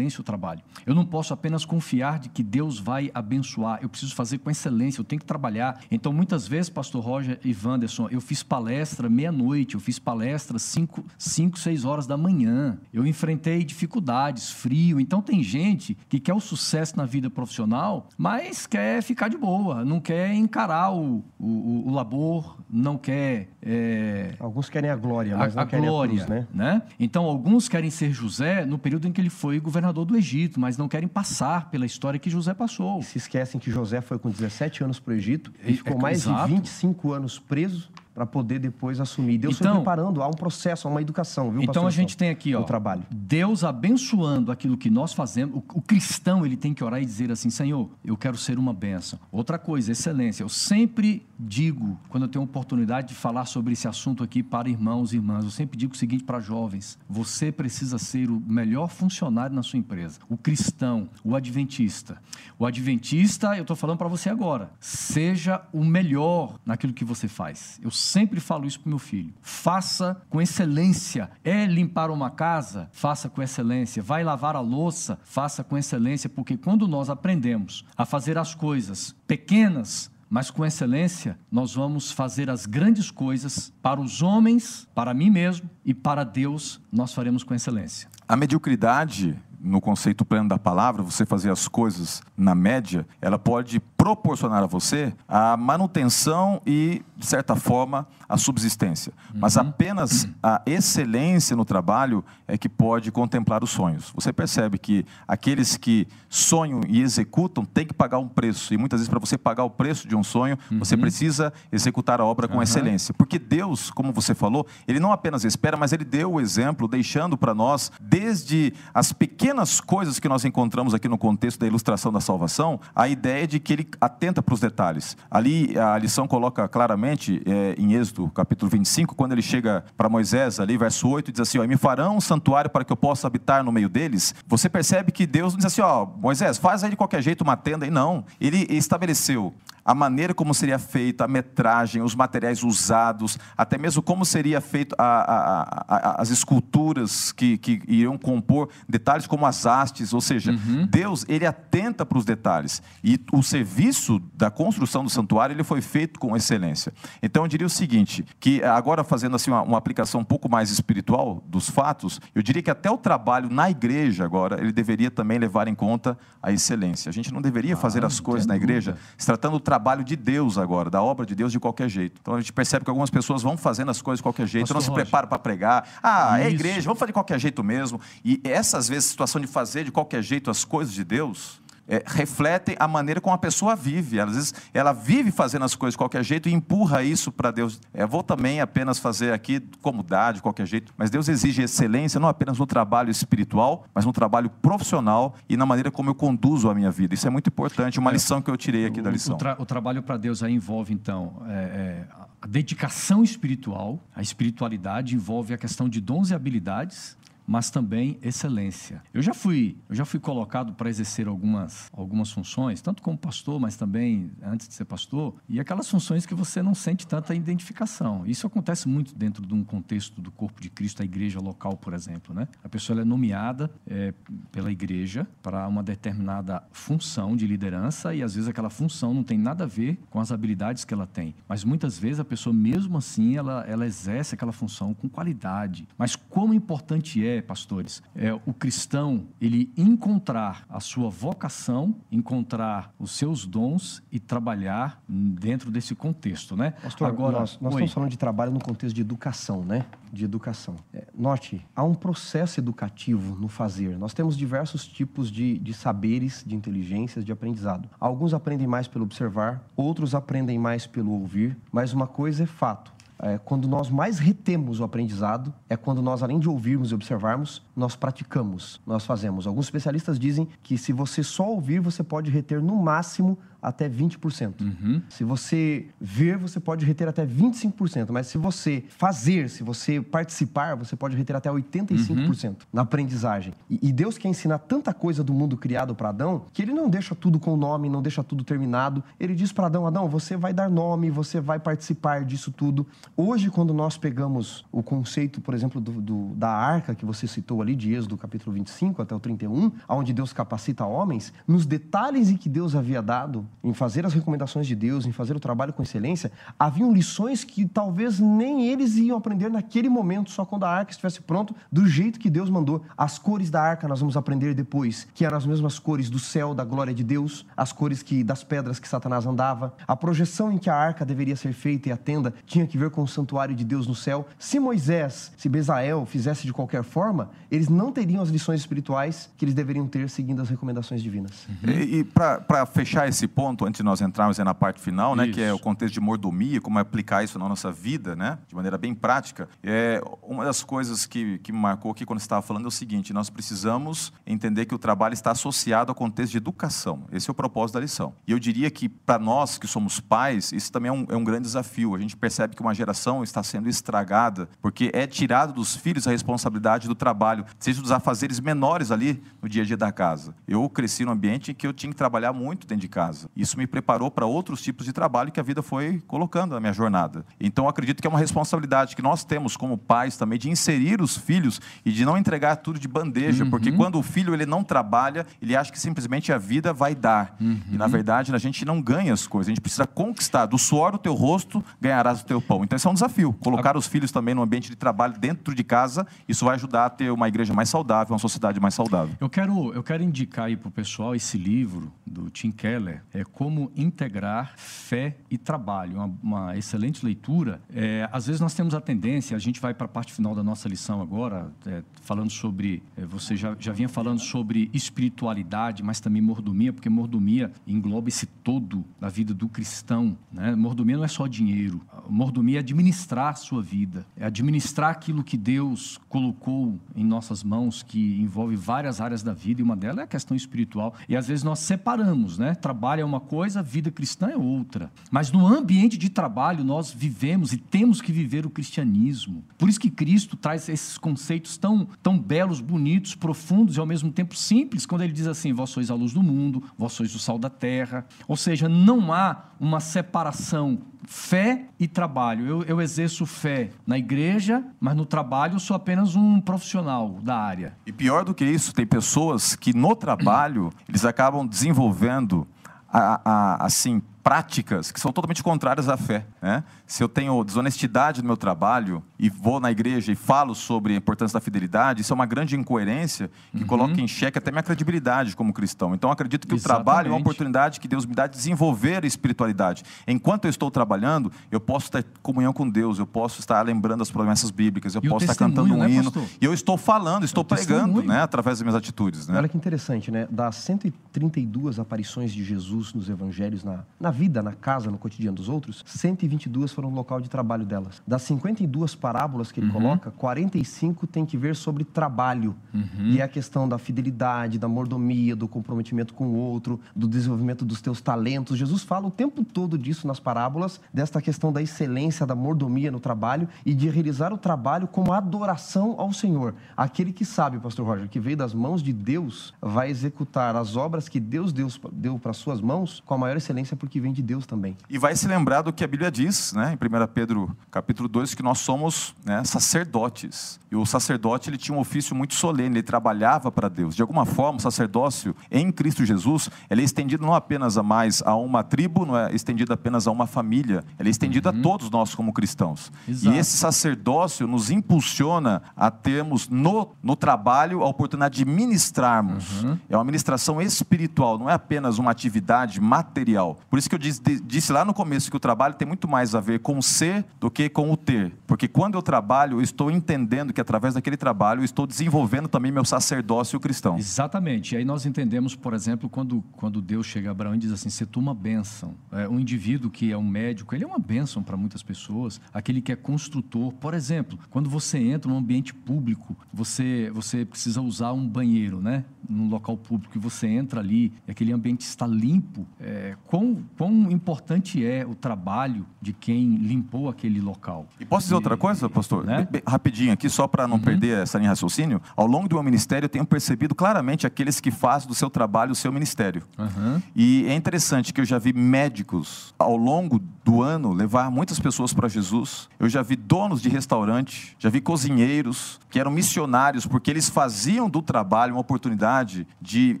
o trabalho. Eu não posso apenas confiar de que Deus vai abençoar, eu preciso fazer com excelência, eu tenho que trabalhar. Então, muitas vezes, pastor Roger e Wanderson, eu fiz palestra meia-noite, eu fiz palestra 5, 5, 6 horas da manhã. Eu enfrentei dificuldades, frio. Então, tem gente que quer o sucesso na vida profissional, mas quer ficar de boa, não quer encarar o, o, o labor, não quer. É... Alguns querem a glória, mas a, não a querem glória, a cruz, né? né? Então, alguns querem ser José no período em que ele foi governador do Egito, mas não querem passar pela história que José passou. Se esquecem que José foi com 17 anos para o Egito e ficou é, mais exato. de 25 anos preso para poder depois assumir. Deus então, foi preparando, há um processo, há uma educação, viu, Então a gente tem aqui, ó, o trabalho. Deus abençoando aquilo que nós fazemos. O, o, cristão, ele tem que orar e dizer assim, Senhor, eu quero ser uma benção. Outra coisa, excelência. Eu sempre digo, quando eu tenho oportunidade de falar sobre esse assunto aqui para irmãos e irmãs, eu sempre digo o seguinte para jovens: você precisa ser o melhor funcionário na sua empresa. O cristão, o adventista. O adventista, eu estou falando para você agora, seja o melhor naquilo que você faz. Eu sempre falo isso para meu filho. Faça com excelência. É limpar uma casa? Faça com excelência. Vai lavar a louça? Faça com excelência, porque quando nós aprendemos a fazer as coisas pequenas, mas com excelência, nós vamos fazer as grandes coisas para os homens, para mim mesmo e para Deus, nós faremos com excelência. A mediocridade no conceito pleno da palavra, você fazer as coisas na média, ela pode proporcionar a você a manutenção e, de certa forma, a subsistência. Uhum. Mas apenas a excelência no trabalho é que pode contemplar os sonhos. Você percebe que aqueles que sonham e executam têm que pagar um preço. E muitas vezes, para você pagar o preço de um sonho, uhum. você precisa executar a obra com uhum. excelência. Porque Deus, como você falou, Ele não apenas espera, mas Ele deu o exemplo, deixando para nós, desde as pequenas coisas que nós encontramos aqui no contexto da ilustração da salvação, a ideia de que Ele atenta para os detalhes. Ali a lição coloca claramente, é, em Êxodo capítulo 25, quando ele chega para Moisés, ali, verso 8, diz assim: ó, Me farão um santuário para que eu possa habitar no meio deles. Você percebe que Deus não diz assim: ó, Moisés, faz aí de qualquer jeito uma tenda. E não, ele estabeleceu a maneira como seria feita a metragem, os materiais usados, até mesmo como seria feito a, a, a, as esculturas que, que iriam compor detalhes como as hastes, ou seja, uhum. Deus ele atenta para os detalhes e o serviço da construção do santuário ele foi feito com excelência. Então eu diria o seguinte, que agora fazendo assim uma, uma aplicação um pouco mais espiritual dos fatos, eu diria que até o trabalho na igreja agora ele deveria também levar em conta a excelência. A gente não deveria fazer ah, as coisas na igreja se tratando do trabalho de Deus agora, da obra de Deus de qualquer jeito. Então a gente percebe que algumas pessoas vão fazendo as coisas de qualquer jeito, Pastor não se preparam para pregar. Ah, Isso. é igreja, vamos fazer de qualquer jeito mesmo. E essas vezes, a situação de fazer de qualquer jeito as coisas de Deus, é, refletem a maneira como a pessoa vive. Às vezes ela vive fazendo as coisas de qualquer jeito e empurra isso para Deus. É, vou também apenas fazer aqui como dá, de qualquer jeito. Mas Deus exige excelência não apenas no trabalho espiritual, mas no trabalho profissional e na maneira como eu conduzo a minha vida. Isso é muito importante, uma é, lição que eu tirei aqui o, da lição. O, tra o trabalho para Deus aí envolve, então, é, é, a dedicação espiritual. A espiritualidade envolve a questão de dons e habilidades mas também excelência. Eu já fui, eu já fui colocado para exercer algumas, algumas funções, tanto como pastor, mas também antes de ser pastor, e aquelas funções que você não sente tanta identificação. Isso acontece muito dentro de um contexto do corpo de Cristo, a igreja local, por exemplo, né? A pessoa é nomeada é, pela igreja para uma determinada função de liderança e às vezes aquela função não tem nada a ver com as habilidades que ela tem, mas muitas vezes a pessoa mesmo assim ela, ela exerce aquela função com qualidade. Mas como importante é pastores, é o cristão ele encontrar a sua vocação, encontrar os seus dons e trabalhar dentro desse contexto, né? Pastor, Agora, nós, nós estamos falando de trabalho no contexto de educação, né? De educação. É, note, há um processo educativo no fazer. Nós temos diversos tipos de, de saberes, de inteligências, de aprendizado. Alguns aprendem mais pelo observar, outros aprendem mais pelo ouvir, mas uma coisa é fato é, quando nós mais retemos o aprendizado, é quando nós, além de ouvirmos e observarmos, nós praticamos, nós fazemos. Alguns especialistas dizem que se você só ouvir, você pode reter no máximo até 20%. Uhum. Se você ver, você pode reter até 25%. Mas se você fazer, se você participar, você pode reter até 85% uhum. na aprendizagem. E, e, Deus quer ensinar tanta coisa do mundo criado para Adão que ele não deixa tudo com nome, não deixa tudo terminado. Ele diz para Adão: Adão, você vai dar nome, você vai participar disso tudo. Hoje, quando nós pegamos o conceito, por exemplo, do, do, da arca que você citou ali, de Êxodo capítulo 25 até o 31, onde Deus capacita homens, nos detalhes em que Deus havia dado em fazer as recomendações de Deus, em fazer o trabalho com excelência, haviam lições que talvez nem eles iam aprender naquele momento, só quando a arca estivesse pronta, do jeito que Deus mandou. As cores da arca nós vamos aprender depois, que eram as mesmas cores do céu, da glória de Deus, as cores que das pedras que Satanás andava. A projeção em que a arca deveria ser feita e a tenda tinha que ver com o santuário de Deus no céu. Se Moisés, se Bezael fizesse de qualquer forma, eles não teriam as lições espirituais que eles deveriam ter seguindo as recomendações divinas. Uhum. E, e para fechar esse ponto, antes de nós entrarmos na parte final, né, que é o contexto de mordomia, como aplicar isso na nossa vida, né, de maneira bem prática, é uma das coisas que, que me marcou aqui quando você estava falando é o seguinte: nós precisamos entender que o trabalho está associado ao contexto de educação. Esse é o propósito da lição. E eu diria que para nós que somos pais, isso também é um, é um grande desafio. A gente percebe que uma geração está sendo estragada porque é tirado dos filhos a responsabilidade do trabalho, seja dos afazeres menores ali no dia a dia da casa. Eu cresci num ambiente em que eu tinha que trabalhar muito dentro de casa. Isso me preparou para outros tipos de trabalho que a vida foi colocando na minha jornada. Então, acredito que é uma responsabilidade que nós temos como pais também de inserir os filhos e de não entregar tudo de bandeja, uhum. porque quando o filho ele não trabalha, ele acha que simplesmente a vida vai dar. Uhum. E na verdade, a gente não ganha as coisas, a gente precisa conquistar. Do suor do teu rosto ganharás o teu pão. Então, isso é um desafio. Colocar os filhos também no ambiente de trabalho dentro de casa, isso vai ajudar a ter uma igreja mais saudável, uma sociedade mais saudável. Eu quero, eu quero indicar aí para o pessoal esse livro do Tim Keller, é como integrar fé e trabalho. Uma, uma excelente leitura. É, às vezes nós temos a tendência, a gente vai para a parte final da nossa lição agora, é, falando sobre. É, você já, já vinha falando sobre espiritualidade, mas também mordomia, porque mordomia engloba esse todo da vida do cristão. Né? Mordomia não é só dinheiro. Mordomia administrar a sua vida, é administrar aquilo que Deus colocou em nossas mãos, que envolve várias áreas da vida, e uma delas é a questão espiritual. E às vezes nós separamos, né? Trabalho é uma coisa, vida cristã é outra. Mas no ambiente de trabalho nós vivemos e temos que viver o cristianismo. Por isso que Cristo traz esses conceitos tão, tão belos, bonitos, profundos e ao mesmo tempo simples, quando ele diz assim: Vós sois a luz do mundo, vós sois o sal da terra. Ou seja, não há uma separação fé e trabalho. Eu, eu, exerço fé na igreja, mas no trabalho eu sou apenas um profissional da área. E pior do que isso, tem pessoas que no trabalho eles acabam desenvolvendo a, a, assim práticas que são totalmente contrárias à fé. Né? Se eu tenho desonestidade no meu trabalho e vou na igreja e falo sobre a importância da fidelidade, isso é uma grande incoerência que uhum. coloca em xeque até minha credibilidade como cristão. Então, acredito que Exatamente. o trabalho é uma oportunidade que Deus me dá de desenvolver a espiritualidade. Enquanto eu estou trabalhando, eu posso ter comunhão com Deus, eu posso estar lembrando as promessas bíblicas, eu e posso estar cantando um né, hino. Pastor? E eu estou falando, estou pregando né, através das minhas atitudes. Né? Olha que interessante, né? Das 132 aparições de Jesus nos evangelhos, na, na vida, na casa, no cotidiano dos outros, 122 foram no local de trabalho delas. Das 52 parábolas que ele uhum. coloca, 45 tem que ver sobre trabalho. Uhum. E é a questão da fidelidade, da mordomia, do comprometimento com o outro, do desenvolvimento dos teus talentos. Jesus fala o tempo todo disso nas parábolas, desta questão da excelência, da mordomia no trabalho e de realizar o trabalho como adoração ao Senhor. Aquele que sabe, pastor Roger, que veio das mãos de Deus, vai executar as obras que Deus deu, deu para suas mãos com a maior excelência porque vem de Deus também. E vai se lembrar do que a Bíblia diz, né, em 1 Pedro capítulo 2, que nós somos né, sacerdotes. E o sacerdote ele tinha um ofício muito solene, ele trabalhava para Deus. De alguma forma, o sacerdócio em Cristo Jesus, ele é estendido não apenas a mais a uma tribo, não é estendido apenas a uma família, ele é estendido uhum. a todos nós como cristãos. Exato. E esse sacerdócio nos impulsiona a termos no, no trabalho a oportunidade de ministrarmos. Uhum. É uma ministração espiritual, não é apenas uma atividade material. Por isso que eu disse, disse lá no começo que o trabalho tem muito mais a ver com o ser do que com o ter. Porque quando eu trabalho, eu estou entendendo que através daquele trabalho eu estou desenvolvendo também meu sacerdócio cristão. Exatamente. E aí nós entendemos, por exemplo, quando, quando Deus chega a Abraão e diz assim: Você tu uma bênção. É, um indivíduo que é um médico, ele é uma bênção para muitas pessoas. Aquele que é construtor, por exemplo, quando você entra num ambiente público, você, você precisa usar um banheiro, né? Num local público, e você entra ali, aquele ambiente está limpo. É, quão, quão importante é o trabalho de quem limpou aquele local. E posso dizer e, outra coisa, pastor? Né? Rapidinho aqui, só para não uhum. perder essa linha de raciocínio. Ao longo do meu ministério, eu tenho percebido claramente aqueles que fazem do seu trabalho o seu ministério. Uhum. E é interessante que eu já vi médicos, ao longo do ano, levar muitas pessoas para Jesus. Eu já vi donos de restaurante, já vi cozinheiros que eram missionários, porque eles faziam do trabalho uma oportunidade de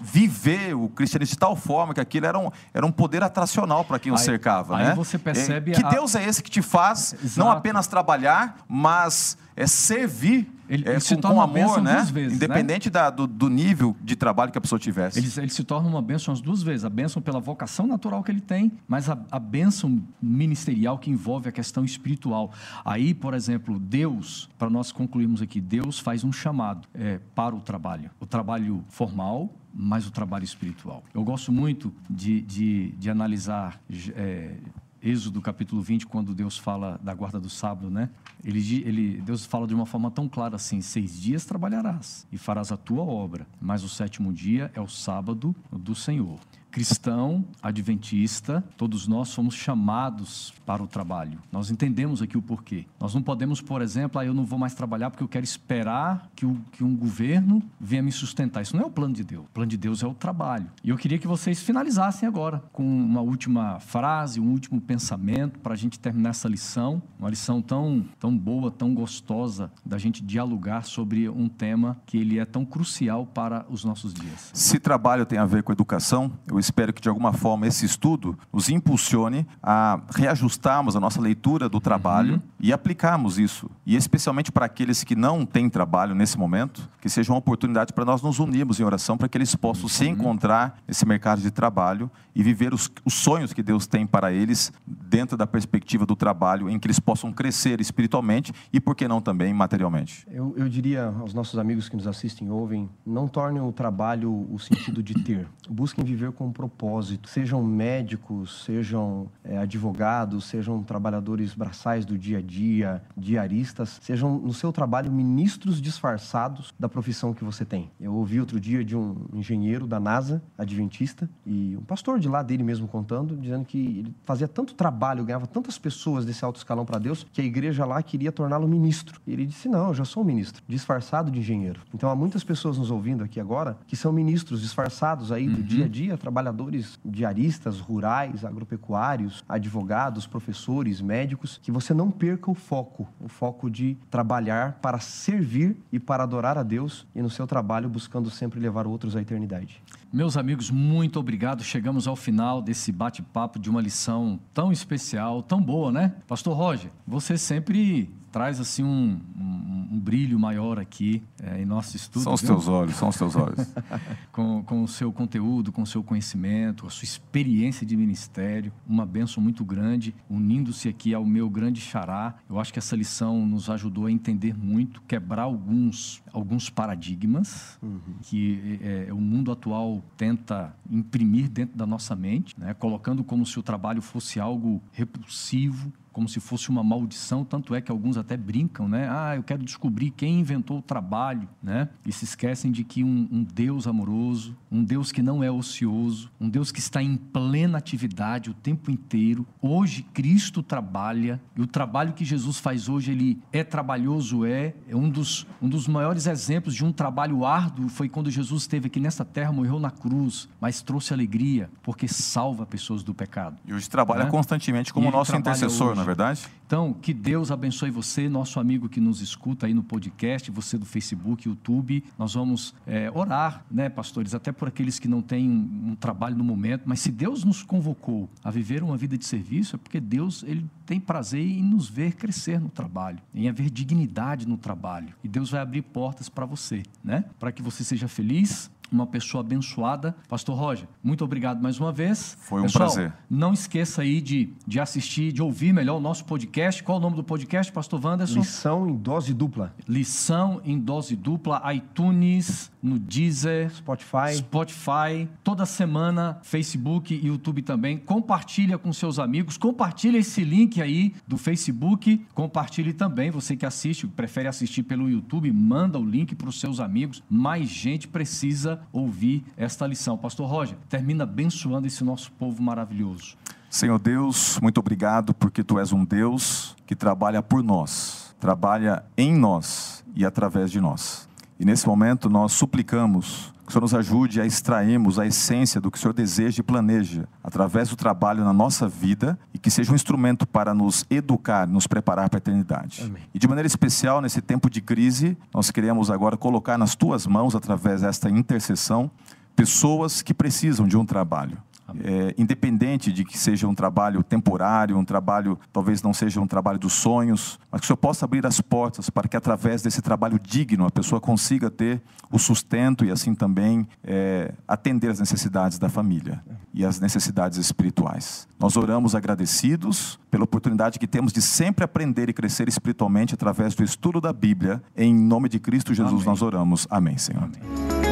viver o cristianismo de tal forma que aquilo era um, era um poder atracional para quem o cercava. Aí né? você percebe. Que a... Deus é esse que te faz Exato. não apenas trabalhar, mas é servir ele, é, ele se com, torna com amor, né? Vezes, né? Independente né? Da, do, do, nível de trabalho que a pessoa tivesse. Ele, ele, se torna uma bênção as duas vezes. A bênção pela vocação natural que ele tem, mas a, a bênção ministerial que envolve a questão espiritual. Aí, por exemplo, Deus, para nós concluirmos aqui, Deus faz um chamado é, para o trabalho. O trabalho formal, mas o trabalho espiritual. Eu gosto muito de, de, de analisar é, Êxodo capítulo 20, quando Deus fala da guarda do sábado, né? Ele, ele, Deus fala de uma forma tão clara assim: seis dias trabalharás e farás a tua obra, mas o sétimo dia é o sábado do Senhor cristão, adventista, todos nós somos chamados para o trabalho. Nós entendemos aqui o porquê. Nós não podemos, por exemplo, ah, eu não vou mais trabalhar porque eu quero esperar que, o, que um governo venha me sustentar. Isso não é o plano de Deus. O plano de Deus é o trabalho. E eu queria que vocês finalizassem agora com uma última frase, um último pensamento para a gente terminar essa lição. Uma lição tão, tão boa, tão gostosa da gente dialogar sobre um tema que ele é tão crucial para os nossos dias. Se trabalho tem a ver com educação, eu espero que de alguma forma esse estudo nos impulsione a reajustarmos a nossa leitura do trabalho uhum. e aplicarmos isso. e especialmente para aqueles que não têm trabalho nesse momento, que seja uma oportunidade para nós nos unirmos em oração para que eles possam se encontrar nesse mercado de trabalho e viver os, os sonhos que Deus tem para eles dentro da perspectiva do trabalho, em que eles possam crescer espiritualmente e, por que não, também materialmente. Eu, eu diria aos nossos amigos que nos assistem e ouvem, não tornem o trabalho o sentido de ter. Busquem viver com um propósito. Sejam médicos, sejam é, advogados, sejam trabalhadores braçais do dia a dia, diaristas, sejam no seu trabalho ministros disfarçados da profissão que você tem. Eu ouvi outro dia de um engenheiro da NASA, adventista, e um pastor de lá dele mesmo contando, dizendo que ele fazia tanto trabalho, ganhava tantas pessoas desse alto escalão para Deus, que a igreja lá queria torná-lo ministro. E ele disse: Não, eu já sou um ministro, disfarçado de engenheiro. Então há muitas pessoas nos ouvindo aqui agora que são ministros disfarçados aí do uhum. dia a dia, trabalhadores diaristas, rurais, agropecuários, advogados, professores, médicos, que você não perca o foco, o foco de trabalhar para servir e para adorar a Deus e no seu trabalho buscando sempre levar outros à eternidade. Meus amigos, muito obrigado. Chegamos ao final desse bate-papo de uma lição tão especial, tão boa, né? Pastor Roger, você sempre traz assim um, um, um brilho maior aqui é, em nosso estudo. São os viu? teus olhos, são os teus olhos. com, com o seu conteúdo, com o seu conhecimento, a sua experiência de ministério, uma benção muito grande, unindo-se aqui ao meu grande xará. Eu acho que essa lição nos ajudou a entender muito, quebrar alguns, alguns paradigmas uhum. que é, o mundo atual tenta imprimir dentro da nossa mente, né? colocando como se o trabalho fosse algo repulsivo, como se fosse uma maldição, tanto é que alguns até brincam, né? Ah, eu quero descobrir quem inventou o trabalho, né? E se esquecem de que um, um Deus amoroso, um Deus que não é ocioso, um Deus que está em plena atividade o tempo inteiro. Hoje Cristo trabalha e o trabalho que Jesus faz hoje ele é trabalhoso, é, é um dos um dos maiores exemplos de um trabalho árduo foi quando Jesus esteve aqui nessa terra, morreu na cruz, mas trouxe alegria porque salva pessoas do pecado. E hoje trabalha né? constantemente como nosso intercessor, na é verdade? Então, que Deus abençoe você, nosso amigo que nos escuta aí no podcast, você do Facebook, YouTube. Nós vamos é, orar, né, pastores, até por aqueles que não têm um, um, trabalho no momento, mas se Deus nos convocou a viver uma vida de serviço, é porque Deus ele tem prazer em nos ver crescer no trabalho, em haver dignidade no trabalho. E Deus vai abrir portas para você, né? Para que você seja feliz, uma pessoa abençoada. Pastor Roger, muito obrigado mais uma vez. Foi um Pessoal, prazer. Não esqueça aí de, de assistir, de ouvir melhor o nosso podcast. Qual o nome do podcast, Pastor Wanderson? Lição em dose dupla. Lição em dose dupla, iTunes, no Deezer, Spotify. Spotify, toda semana, Facebook e YouTube também. Compartilha com seus amigos, compartilha esse link aí do Facebook, compartilhe também, você que assiste, prefere assistir pelo YouTube, manda o link para os seus amigos. Mais gente precisa ouvir esta lição. Pastor Roger, termina abençoando esse nosso povo maravilhoso. Senhor Deus, muito obrigado porque tu és um Deus que trabalha por nós, trabalha em nós e através de nós. E nesse momento nós suplicamos que o Senhor nos ajude a extrairmos a essência do que o Senhor deseja e planeja através do trabalho na nossa vida e que seja um instrumento para nos educar, nos preparar para a eternidade. Amém. E de maneira especial, nesse tempo de crise, nós queremos agora colocar nas tuas mãos, através desta intercessão, pessoas que precisam de um trabalho é, independente de que seja um trabalho temporário, um trabalho talvez não seja um trabalho dos sonhos, mas que o Senhor possa abrir as portas para que através desse trabalho digno a pessoa consiga ter o sustento e assim também é, atender as necessidades da família e as necessidades espirituais. Nós oramos agradecidos pela oportunidade que temos de sempre aprender e crescer espiritualmente através do estudo da Bíblia. Em nome de Cristo Jesus Amém. nós oramos. Amém, Senhor. Amém.